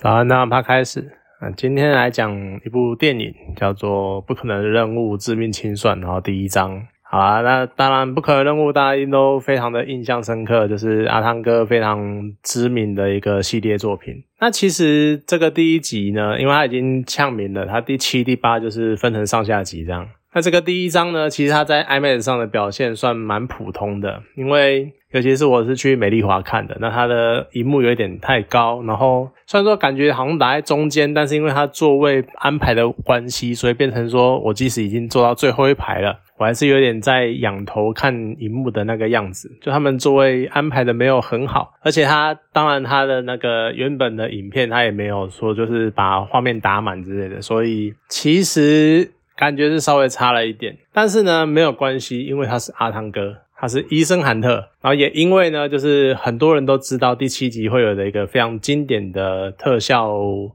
早安，那趴开始。啊，今天来讲一部电影，叫做《不可能的任务：致命清算》，然后第一章。好啊，那当然，《不可能任务》大家都非常的印象深刻，就是阿汤哥非常知名的一个系列作品。那其实这个第一集呢，因为它已经呛名了，它第七、第八就是分成上下集这样。那这个第一章呢，其实它在 IMAX 上的表现算蛮普通的，因为尤其是我是去美丽华看的，那它的荧幕有一点太高，然后虽然说感觉好像打在中间，但是因为它座位安排的关系，所以变成说我即使已经坐到最后一排了，我还是有点在仰头看荧幕的那个样子，就他们座位安排的没有很好，而且它当然它的那个原本的影片它也没有说就是把画面打满之类的，所以其实。感觉是稍微差了一点，但是呢没有关系，因为他是阿汤哥，他是医生韩特，然后也因为呢，就是很多人都知道第七集会有的一个非常经典的特效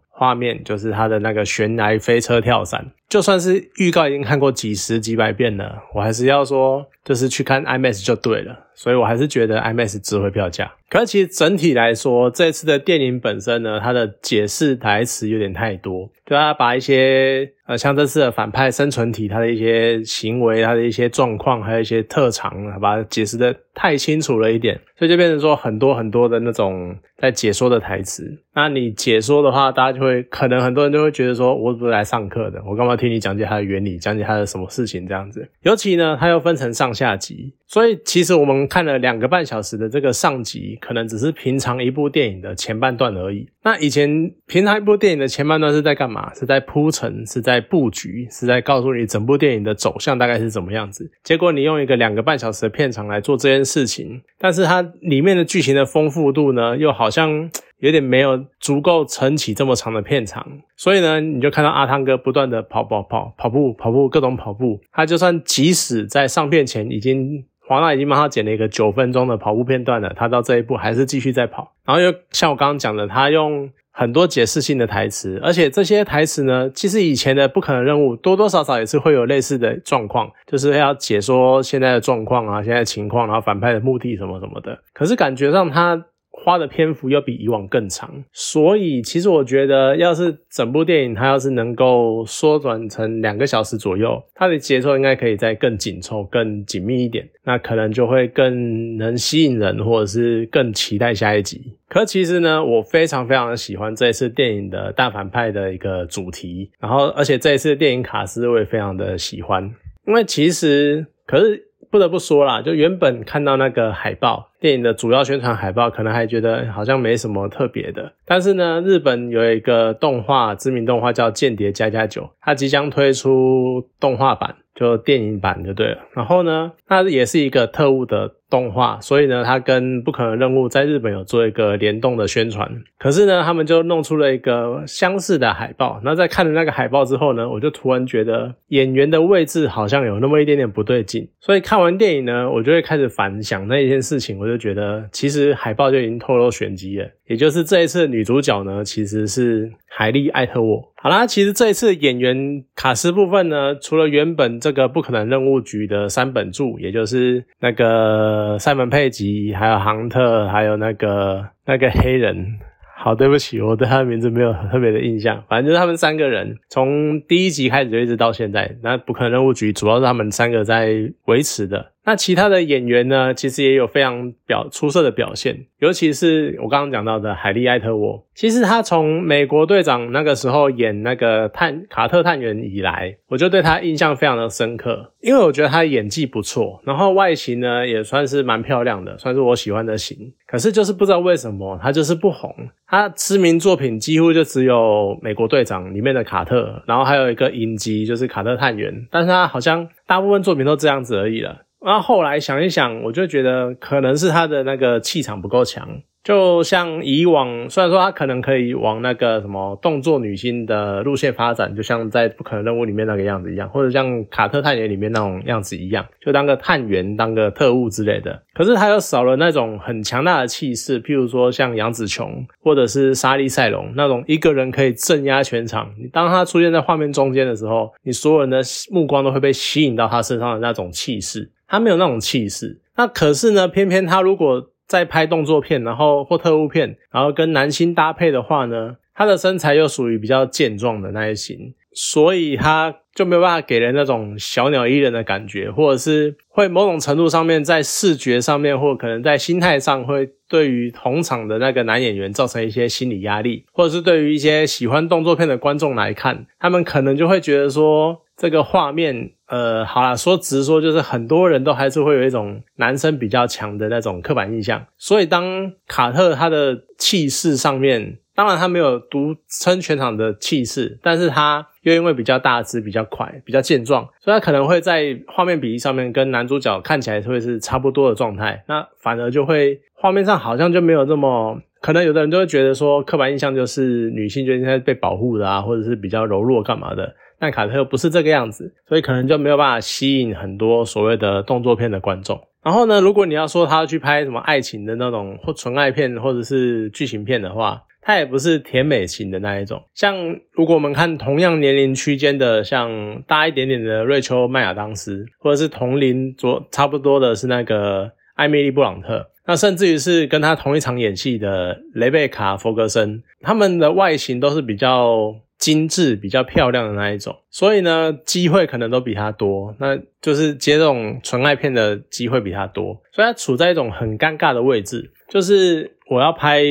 画面，就是他的那个悬崖飞车跳伞。就算是预告已经看过几十几百遍了，我还是要说，就是去看 IMAX 就对了。所以我还是觉得 IMAX 值回票价。可是其实整体来说，这次的电影本身呢，它的解释台词有点太多，就他把一些呃，像这次的反派生存体他的一些行为、他的一些状况，还有一些特长，把它解释的太清楚了一点，所以就变成说很多很多的那种在解说的台词。那你解说的话，大家就会可能很多人就会觉得说，我不是来上课的，我干嘛？要听你讲解它的原理，讲解它的什么事情这样子。尤其呢，它又分成上下集，所以其实我们看了两个半小时的这个上集，可能只是平常一部电影的前半段而已。那以前平常一部电影的前半段是在干嘛？是在铺陈，是在布局，是在告诉你整部电影的走向大概是怎么样子。结果你用一个两个半小时的片长来做这件事情，但是它里面的剧情的丰富度呢，又好像。有点没有足够撑起这么长的片长，所以呢，你就看到阿汤哥不断的跑跑跑跑步跑步各种跑步，他就算即使在上片前已经华纳已经帮他剪了一个九分钟的跑步片段了，他到这一步还是继续在跑。然后又像我刚刚讲的，他用很多解释性的台词，而且这些台词呢，其实以前的不可能任务多多少少也是会有类似的状况，就是要解说现在的状况啊，现在情况，然后反派的目的什么什么的。可是感觉上他。花的篇幅要比以往更长，所以其实我觉得，要是整部电影它要是能够缩短成两个小时左右，它的节奏应该可以再更紧凑、更紧密一点，那可能就会更能吸引人，或者是更期待下一集。可其实呢，我非常非常的喜欢这一次电影的大反派的一个主题，然后而且这一次电影卡斯我也非常的喜欢，因为其实可是。不得不说啦，就原本看到那个海报，电影的主要宣传海报，可能还觉得好像没什么特别的。但是呢，日本有一个动画，知名动画叫《间谍加加九》，它即将推出动画版。就电影版就对了，然后呢，它也是一个特务的动画，所以呢，它跟不可能任务在日本有做一个联动的宣传。可是呢，他们就弄出了一个相似的海报。那在看了那个海报之后呢，我就突然觉得演员的位置好像有那么一点点不对劲。所以看完电影呢，我就会开始反想那一件事情。我就觉得其实海报就已经透露玄机了，也就是这一次女主角呢，其实是海莉·艾特沃。好啦，其实这一次演员卡斯部分呢，除了原本这个不可能任务局的三本柱，也就是那个塞门佩吉，还有杭特，还有那个那个黑人。好，对不起，我对他的名字没有特别的印象。反正就是他们三个人，从第一集开始就一直到现在。那不可能任务局主要是他们三个在维持的。那其他的演员呢，其实也有非常表出色的表现，尤其是我刚刚讲到的海莉·艾特沃。其实他从美国队长那个时候演那个探卡特探员以来，我就对他印象非常的深刻，因为我觉得他演技不错，然后外形呢也算是蛮漂亮的，算是我喜欢的型。可是就是不知道为什么他就是不红，他知名作品几乎就只有美国队长里面的卡特，然后还有一个影集就是卡特探员，但是他好像大部分作品都这样子而已了。那后来想一想，我就觉得可能是他的那个气场不够强。就像以往，虽然说他可能可以往那个什么动作女星的路线发展，就像在不可能任务里面那个样子一样，或者像卡特探员里面那种样子一样，就当个探员、当个特务之类的。可是他又少了那种很强大的气势，譬如说像杨紫琼或者是莎莉赛隆那种一个人可以镇压全场。你当他出现在画面中间的时候，你所有人的目光都会被吸引到他身上的那种气势。他没有那种气势。那可是呢，偏偏他如果在拍动作片，然后或特务片，然后跟男星搭配的话呢，他的身材又属于比较健壮的那一型，所以他就没有办法给人那种小鸟依人的感觉，或者是会某种程度上面在视觉上面，或可能在心态上会对于同场的那个男演员造成一些心理压力，或者是对于一些喜欢动作片的观众来看，他们可能就会觉得说这个画面。呃，好啦，说直说就是很多人都还是会有一种男生比较强的那种刻板印象，所以当卡特他的气势上面，当然他没有独撑全场的气势，但是他又因为比较大只、比较快、比较健壮，所以他可能会在画面比例上面跟男主角看起来会是差不多的状态，那反而就会画面上好像就没有这么可能，有的人就会觉得说刻板印象就是女性就应该被保护的啊，或者是比较柔弱干嘛的。但卡特不是这个样子，所以可能就没有办法吸引很多所谓的动作片的观众。然后呢，如果你要说他要去拍什么爱情的那种或纯爱片或者是剧情片的话，他也不是甜美型的那一种。像如果我们看同样年龄区间的，像大一点点的瑞秋·麦亚当斯，或者是同龄左差不多的是那个艾米丽·布朗特，那甚至于是跟他同一场演戏的雷贝卡·弗格森，他们的外形都是比较。精致比较漂亮的那一种，所以呢，机会可能都比他多，那就是接这种纯爱片的机会比他多，所以他处在一种很尴尬的位置，就是我要拍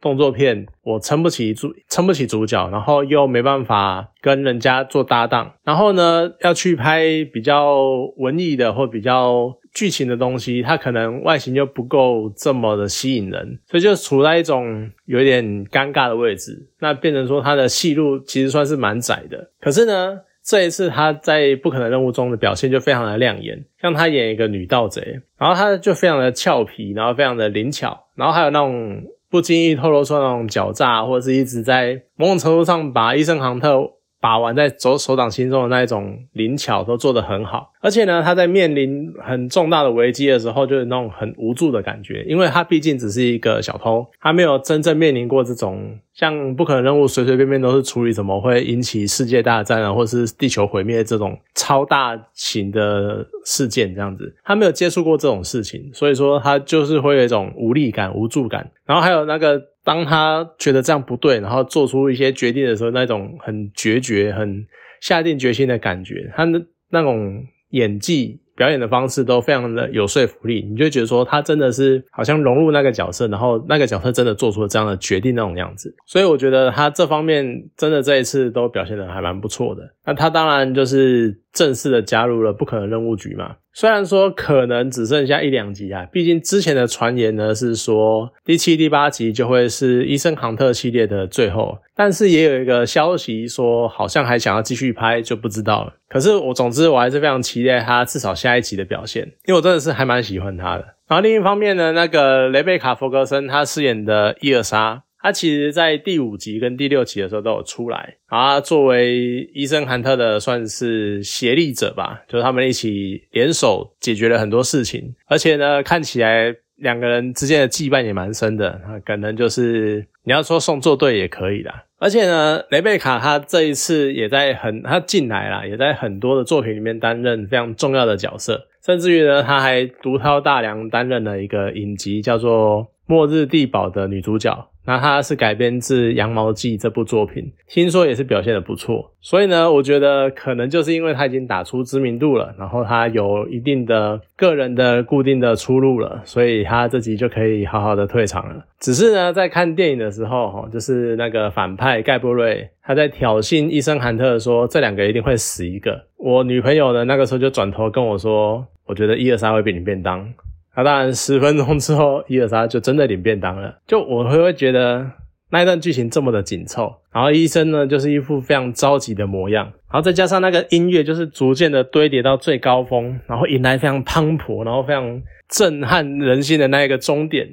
动作片，我撑不起主，撑不起主角，然后又没办法跟人家做搭档，然后呢，要去拍比较文艺的或比较。剧情的东西，它可能外形就不够这么的吸引人，所以就处在一种有点尴尬的位置。那变成说他的戏路其实算是蛮窄的。可是呢，这一次他在《不可能任务》中的表现就非常的亮眼，像他演一个女盗贼，然后他就非常的俏皮，然后非常的灵巧，然后还有那种不经意透露出那种狡诈，或者是一直在某种程度上把伊森杭特。把玩在手手掌心中的那一种灵巧都做得很好，而且呢，他在面临很重大的危机的时候，就是那种很无助的感觉，因为他毕竟只是一个小偷，他没有真正面临过这种像不可能任务，随随便便都是处理怎么会引起世界大战啊，或是地球毁灭这种超大型的事件这样子，他没有接触过这种事情，所以说他就是会有一种无力感、无助感，然后还有那个。当他觉得这样不对，然后做出一些决定的时候，那种很决绝、很下定决心的感觉，他的那种演技。表演的方式都非常的有说服力，你就觉得说他真的是好像融入那个角色，然后那个角色真的做出了这样的决定那种样子，所以我觉得他这方面真的这一次都表现的还蛮不错的。那他当然就是正式的加入了不可能任务局嘛，虽然说可能只剩下一两集啊，毕竟之前的传言呢是说第七、第八集就会是医生杭特系列的最后。但是也有一个消息说，好像还想要继续拍，就不知道了。可是我总之我还是非常期待他至少下一集的表现，因为我真的是还蛮喜欢他的。然后另一方面呢，那个雷贝卡·弗格森他饰演的伊尔莎，他其实在第五集跟第六集的时候都有出来，啊，作为医生韩特的算是协力者吧，就是他们一起联手解决了很多事情，而且呢，看起来。两个人之间的羁绊也蛮深的，可能就是你要说送作对也可以啦。而且呢，雷贝卡他这一次也在很他进来了，也在很多的作品里面担任非常重要的角色，甚至于呢，他还独挑大梁担任了一个影集叫做《末日地堡》的女主角。那它是改编自《羊毛记》这部作品，听说也是表现的不错，所以呢，我觉得可能就是因为他已经打出知名度了，然后他有一定的个人的固定的出路了，所以他这集就可以好好的退场了。只是呢，在看电影的时候，哈，就是那个反派盖布瑞他在挑衅医生韩特说这两个一定会死一个，我女朋友呢那个时候就转头跟我说，我觉得一二三会被你便当。那当然，十分钟之后，伊尔莎就真的领便当了。就我会会觉得那一段剧情这么的紧凑，然后医生呢就是一副非常着急的模样，然后再加上那个音乐就是逐渐的堆叠到最高峰，然后引来非常磅礴，然后非常震撼人心的那一个终点。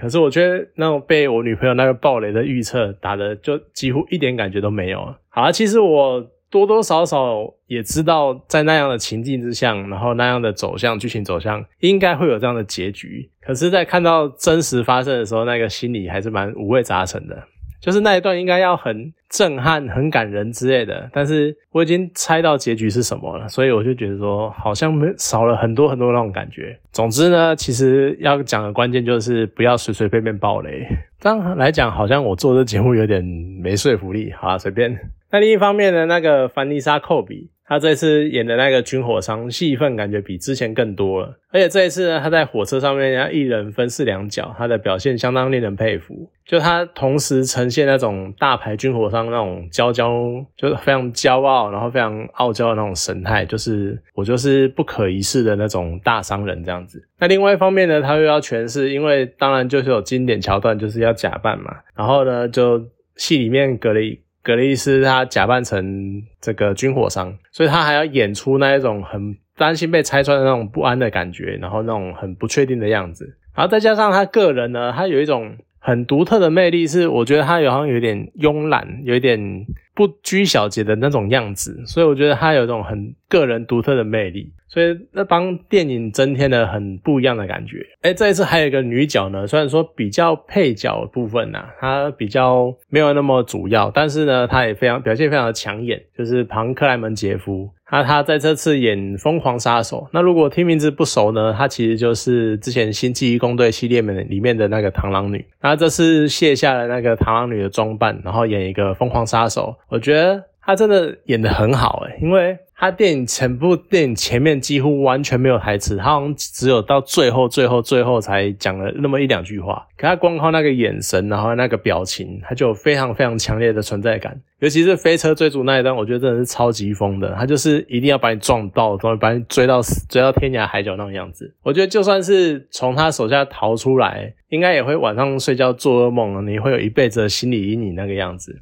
可是我觉得那种被我女朋友那个暴雷的预测打的就几乎一点感觉都没有。好，其实我。多多少少也知道，在那样的情境之下，然后那样的走向剧情走向，应该会有这样的结局。可是，在看到真实发生的时候，那个心里还是蛮五味杂陈的。就是那一段应该要很震撼、很感人之类的，但是我已经猜到结局是什么了，所以我就觉得说好像没少了很多很多那种感觉。总之呢，其实要讲的关键就是不要随随便便爆雷。这样来讲，好像我做这节目有点没说服力。好啊，随便。那另一方面呢，那个凡妮莎·寇比。她这次演的那个军火商戏份感觉比之前更多了，而且这一次呢，她在火车上面要一人分饰两角，她的表现相当令人佩服。就她同时呈现那种大牌军火商那种骄骄，就是非常骄傲，然后非常傲娇的那种神态，就是我就是不可一世的那种大商人这样子。那另外一方面呢，他又要诠释，因为当然就是有经典桥段，就是要假扮嘛，然后呢，就戏里面隔了一。格雷斯他假扮成这个军火商，所以他还要演出那一种很担心被拆穿的那种不安的感觉，然后那种很不确定的样子，然后再加上他个人呢，他有一种很独特的魅力，是我觉得他有好像有点慵懒，有一点。不拘小节的那种样子，所以我觉得他有一种很个人独特的魅力，所以那帮电影增添了很不一样的感觉。哎，这一次还有一个女角呢，虽然说比较配角部分呐，她比较没有那么主要，但是呢，她也非常表现非常的抢眼，就是庞克莱门杰夫。那他在这次演《疯狂杀手》，那如果听名字不熟呢，他其实就是之前《星际异攻队》系列里里面的那个螳螂女。那这次卸下了那个螳螂女的装扮，然后演一个疯狂杀手，我觉得他真的演得很好诶，因为。他电影全部电影前面几乎完全没有台词，他好像只有到最后、最后、最后才讲了那么一两句话。可他光靠那个眼神，然后那个表情，他就有非常非常强烈的存在感。尤其是飞车追逐那一段，我觉得真的是超级疯的。他就是一定要把你撞到，终于把你追到，追到天涯海角那种样子。我觉得就算是从他手下逃出来，应该也会晚上睡觉做噩梦，你会有一辈子的心理阴影那个样子。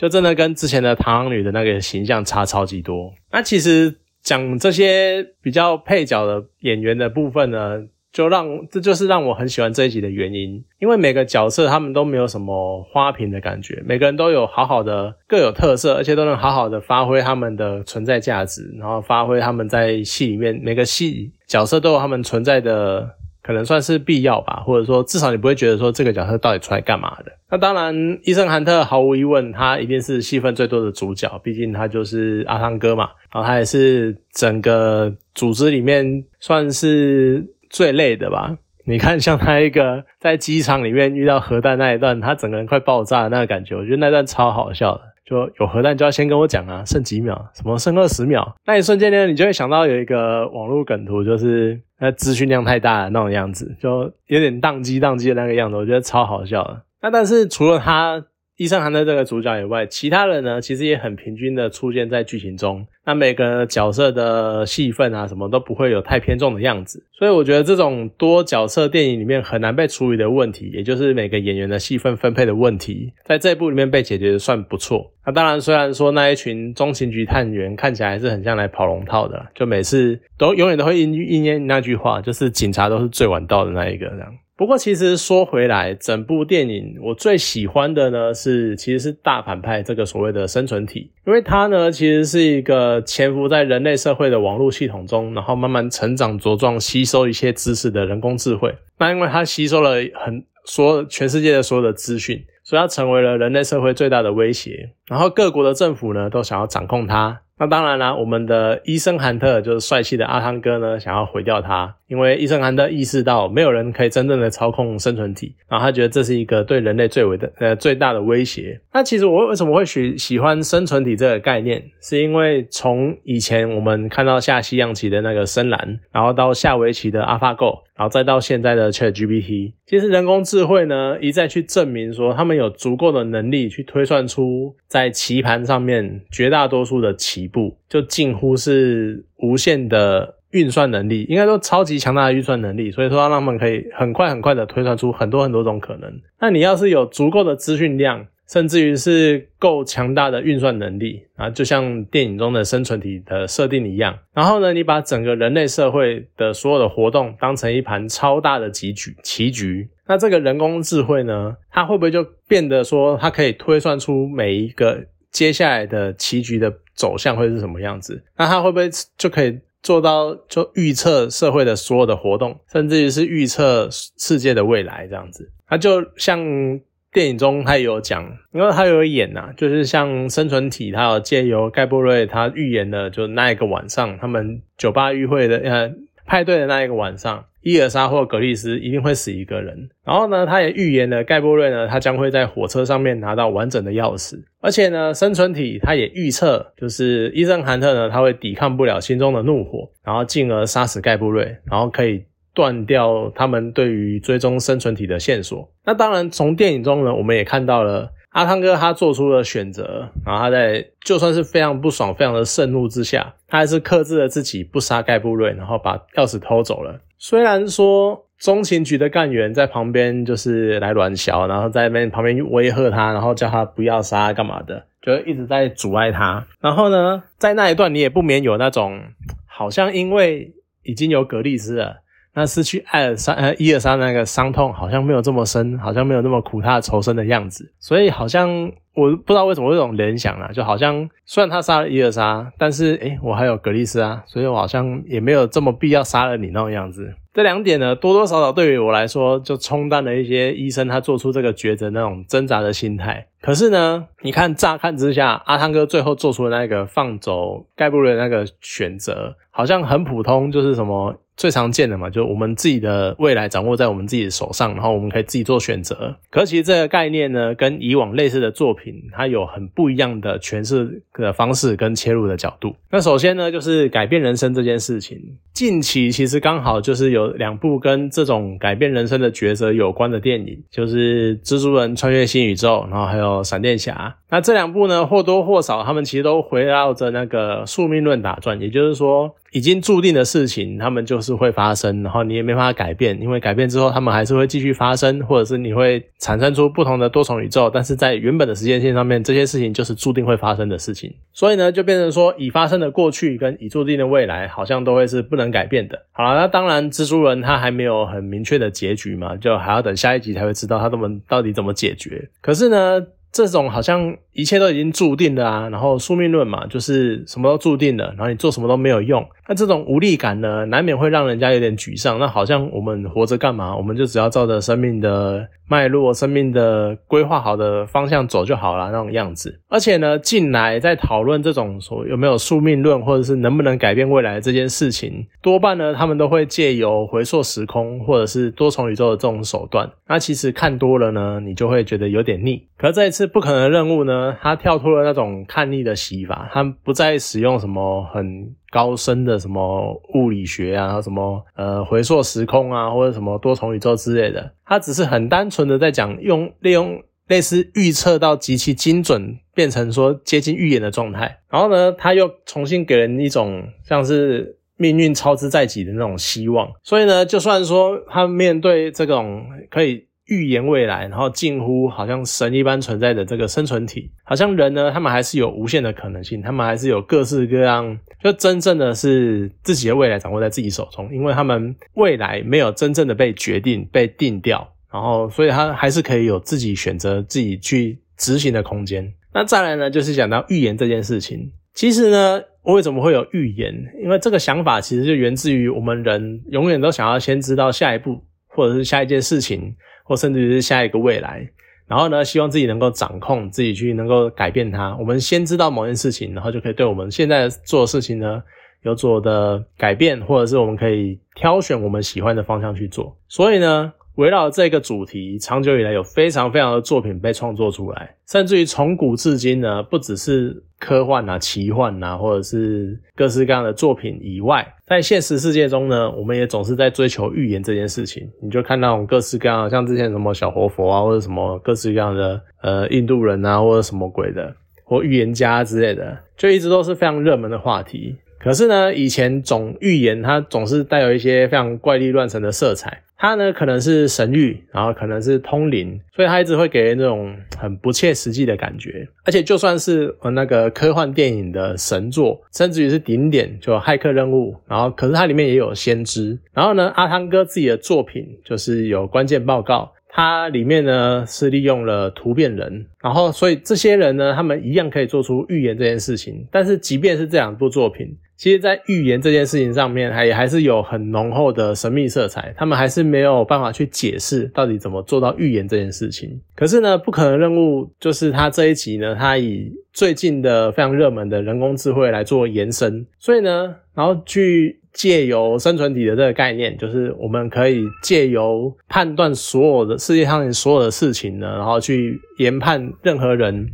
就真的跟之前的螳螂女的那个形象差超级多。那其实讲这些比较配角的演员的部分呢，就让这就是让我很喜欢这一集的原因。因为每个角色他们都没有什么花瓶的感觉，每个人都有好好的各有特色，而且都能好好的发挥他们的存在价值，然后发挥他们在戏里面每个戏角色都有他们存在的。可能算是必要吧，或者说至少你不会觉得说这个角色到底出来干嘛的。那当然，伊森·韩特毫无疑问，他一定是戏份最多的主角，毕竟他就是阿汤哥嘛。然后他也是整个组织里面算是最累的吧。你看，像他一个在机场里面遇到核弹那一段，他整个人快爆炸的那个感觉，我觉得那段超好笑的。就有核弹就要先跟我讲啊，剩几秒，什么剩二十秒，那一瞬间呢，你就会想到有一个网络梗图，就是那资讯量太大的那种样子，就有点宕机宕机的那个样子，我觉得超好笑的。那但是除了他。医生含的这个主角以外，其他人呢，其实也很平均的出现在剧情中。那每个角色的戏份啊，什么都不会有太偏重的样子。所以我觉得这种多角色电影里面很难被处理的问题，也就是每个演员的戏份分配的问题，在这部里面被解决的算不错。那当然，虽然说那一群中情局探员看起来还是很像来跑龙套的，就每次都永远都会应应验那句话，就是警察都是最晚到的那一个这样。不过，其实说回来，整部电影我最喜欢的呢是，其实是大反派这个所谓的生存体，因为它呢其实是一个潜伏在人类社会的网络系统中，然后慢慢成长茁壮，吸收一些知识的人工智慧。那因为它吸收了很所全世界的所有的资讯，所以它成为了人类社会最大的威胁。然后各国的政府呢都想要掌控它。那当然啦，我们的医生韩特就是帅气的阿汤哥呢，想要毁掉它，因为伊森韩特意识到没有人可以真正的操控生存体，然后他觉得这是一个对人类最为的呃最大的威胁。那其实我为什么会喜喜欢生存体这个概念，是因为从以前我们看到下西洋棋的那个深蓝，然后到下围棋的 AlphaGo。然后再到现在的 ChatGPT，其实人工智慧呢一再去证明说，他们有足够的能力去推算出在棋盘上面绝大多数的棋步，就近乎是无限的运算能力，应该说超级强大的运算能力。所以说，让他们可以很快很快的推算出很多很多种可能。那你要是有足够的资讯量，甚至于是够强大的运算能力啊，就像电影中的生存体的设定一样。然后呢，你把整个人类社会的所有的活动当成一盘超大的棋局，棋局。那这个人工智慧呢，它会不会就变得说，它可以推算出每一个接下来的棋局的走向会是什么样子？那它会不会就可以做到就预测社会的所有的活动，甚至于是预测世界的未来这样子？他就像。电影中他也有讲，因为他有演呐，就是像生存体，他有借由盖布瑞他预言的，就那一个晚上，他们酒吧聚会的呃派对的那一个晚上。伊尔莎或格丽斯一定会死一个人，然后呢，他也预言了盖波瑞呢，他将会在火车上面拿到完整的钥匙，而且呢，生存体他也预测，就是伊森韩特呢，他会抵抗不了心中的怒火，然后进而杀死盖波瑞，然后可以断掉他们对于追踪生存体的线索。那当然，从电影中呢，我们也看到了。阿汤哥他做出了选择，然后他在就算是非常不爽、非常的盛怒之下，他还是克制了自己不杀盖布瑞，然后把钥匙偷走了。虽然说中情局的干员在旁边就是来乱笑，然后在那边旁边威吓他，然后叫他不要杀干嘛的，就一直在阻碍他。然后呢，在那一段你也不免有那种好像因为已经有格利斯了。那失去艾尔莎呃伊尔莎那个伤痛好像没有这么深，好像没有那么苦，他的仇深的样子，所以好像我不知道为什么有这种联想啊，就好像虽然他杀了伊尔莎，但是诶我还有格丽斯啊，所以我好像也没有这么必要杀了你那种样子。这两点呢，多多少少对于我来说，就冲淡了一些医生他做出这个抉择那种挣扎的心态。可是呢，你看乍看之下，阿汤哥最后做出的那个放走盖布瑞那个选择，好像很普通，就是什么。最常见的嘛，就我们自己的未来掌握在我们自己的手上，然后我们可以自己做选择。可其实这个概念呢，跟以往类似的作品，它有很不一样的诠释的方式跟切入的角度。那首先呢，就是改变人生这件事情。近期其实刚好就是有两部跟这种改变人生的抉择有关的电影，就是《蜘蛛人穿越新宇宙》，然后还有《闪电侠》。那这两部呢，或多或少，他们其实都围绕着那个宿命论打转，也就是说。已经注定的事情，他们就是会发生，然后你也没办法改变，因为改变之后，他们还是会继续发生，或者是你会产生出不同的多重宇宙，但是在原本的时间线上面，这些事情就是注定会发生的事情，所以呢，就变成说已发生的过去跟已注定的未来，好像都会是不能改变的。好了，那当然，蜘蛛人他还没有很明确的结局嘛，就还要等下一集才会知道他们到底怎么解决。可是呢？这种好像一切都已经注定了啊，然后宿命论嘛，就是什么都注定了，然后你做什么都没有用。那这种无力感呢，难免会让人家有点沮丧。那好像我们活着干嘛？我们就只要照着生命的脉络、生命的规划好的方向走就好了那种样子。而且呢，近来在讨论这种说有没有宿命论，或者是能不能改变未来这件事情，多半呢，他们都会借由回溯时空或者是多重宇宙的这种手段。那其实看多了呢，你就会觉得有点腻。可这一次是不可能的任务呢，他跳脱了那种看腻的洗法，他不再使用什么很高深的什么物理学啊，什么呃回溯时空啊，或者什么多重宇宙之类的，他只是很单纯的在讲用利用类似预测到极其精准，变成说接近预言的状态。然后呢，他又重新给人一种像是命运操之在己的那种希望。所以呢，就算说他面对这种可以。预言未来，然后近乎好像神一般存在的这个生存体，好像人呢，他们还是有无限的可能性，他们还是有各式各样，就真正的是自己的未来掌握在自己手中，因为他们未来没有真正的被决定、被定掉，然后所以他还是可以有自己选择、自己去执行的空间。那再来呢，就是讲到预言这件事情，其实呢，我为什么会有预言？因为这个想法其实就源自于我们人永远都想要先知道下一步，或者是下一件事情。或甚至是下一个未来，然后呢，希望自己能够掌控，自己去能够改变它。我们先知道某件事情，然后就可以对我们现在做的事情呢有所的改变，或者是我们可以挑选我们喜欢的方向去做。所以呢。围绕这个主题，长久以来有非常非常的作品被创作出来，甚至于从古至今呢，不只是科幻啊、奇幻啊，或者是各式各样的作品以外，在现实世界中呢，我们也总是在追求预言这件事情。你就看那种各式各样，像之前什么小活佛啊，或者什么各式各样的呃印度人啊，或者什么鬼的，或预言家之类的，就一直都是非常热门的话题。可是呢，以前总预言它总是带有一些非常怪力乱神的色彩。它呢可能是神谕，然后可能是通灵，所以它一直会给人那种很不切实际的感觉。而且就算是呃那个科幻电影的神作，甚至于是顶点，就骇客任务，然后可是它里面也有先知。然后呢，阿汤哥自己的作品就是有关键报告，它里面呢是利用了突变人，然后所以这些人呢，他们一样可以做出预言这件事情。但是即便是这两部作品。其实，在预言这件事情上面，还也还是有很浓厚的神秘色彩。他们还是没有办法去解释到底怎么做到预言这件事情。可是呢，不可能任务就是他这一集呢，他以最近的非常热门的人工智慧来做延伸，所以呢，然后去借由生存体的这个概念，就是我们可以借由判断所有的世界上所有的事情呢，然后去研判任何人。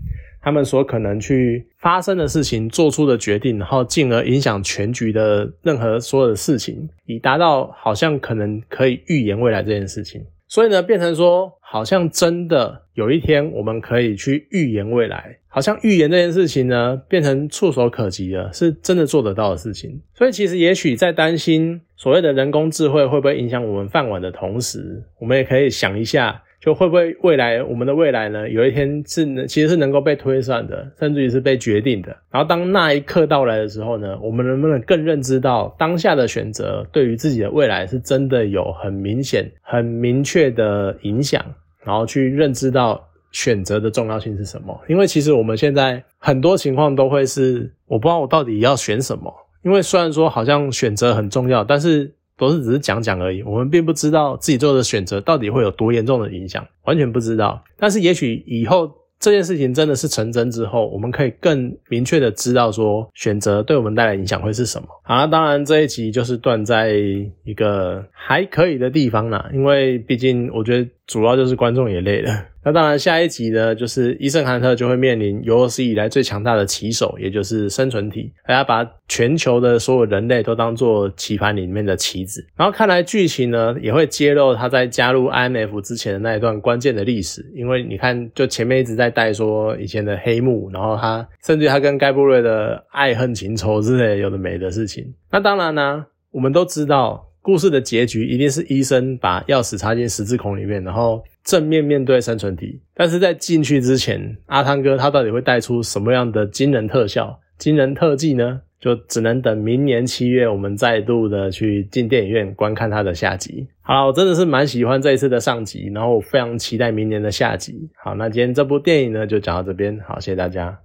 他们所可能去发生的事情，做出的决定，然后进而影响全局的任何所有的事情，以达到好像可能可以预言未来这件事情。所以呢，变成说，好像真的有一天我们可以去预言未来，好像预言这件事情呢，变成触手可及了，是真的做得到的事情。所以其实也许在担心所谓的人工智慧会不会影响我们饭碗的同时，我们也可以想一下。就会不会未来我们的未来呢？有一天是其实是能够被推算的，甚至于是被决定的。然后当那一刻到来的时候呢，我们能不能更认知到当下的选择对于自己的未来是真的有很明显、很明确的影响？然后去认知到选择的重要性是什么？因为其实我们现在很多情况都会是我不知道我到底要选什么。因为虽然说好像选择很重要，但是。都是只是讲讲而已，我们并不知道自己做的选择到底会有多严重的影响，完全不知道。但是也许以后这件事情真的是成真之后，我们可以更明确的知道说选择对我们带来影响会是什么。好，当然这一集就是断在一个还可以的地方啦，因为毕竟我觉得主要就是观众也累了。那当然，下一集呢，就是伊森汉特就会面临有史以来最强大的棋手，也就是生存体，大家把全球的所有人类都当做棋盘里面的棋子。然后看来剧情呢，也会揭露他在加入 IMF 之前的那一段关键的历史。因为你看，就前面一直在带说以前的黑幕，然后他甚至他跟盖布瑞的爱恨情仇之类有的没的事情。那当然呢，我们都知道，故事的结局一定是医生把钥匙插进十字孔里面，然后。正面面对生存体，但是在进去之前，阿汤哥他到底会带出什么样的惊人特效、惊人特技呢？就只能等明年七月，我们再度的去进电影院观看他的下集。好了，我真的是蛮喜欢这一次的上集，然后我非常期待明年的下集。好，那今天这部电影呢，就讲到这边，好，谢谢大家。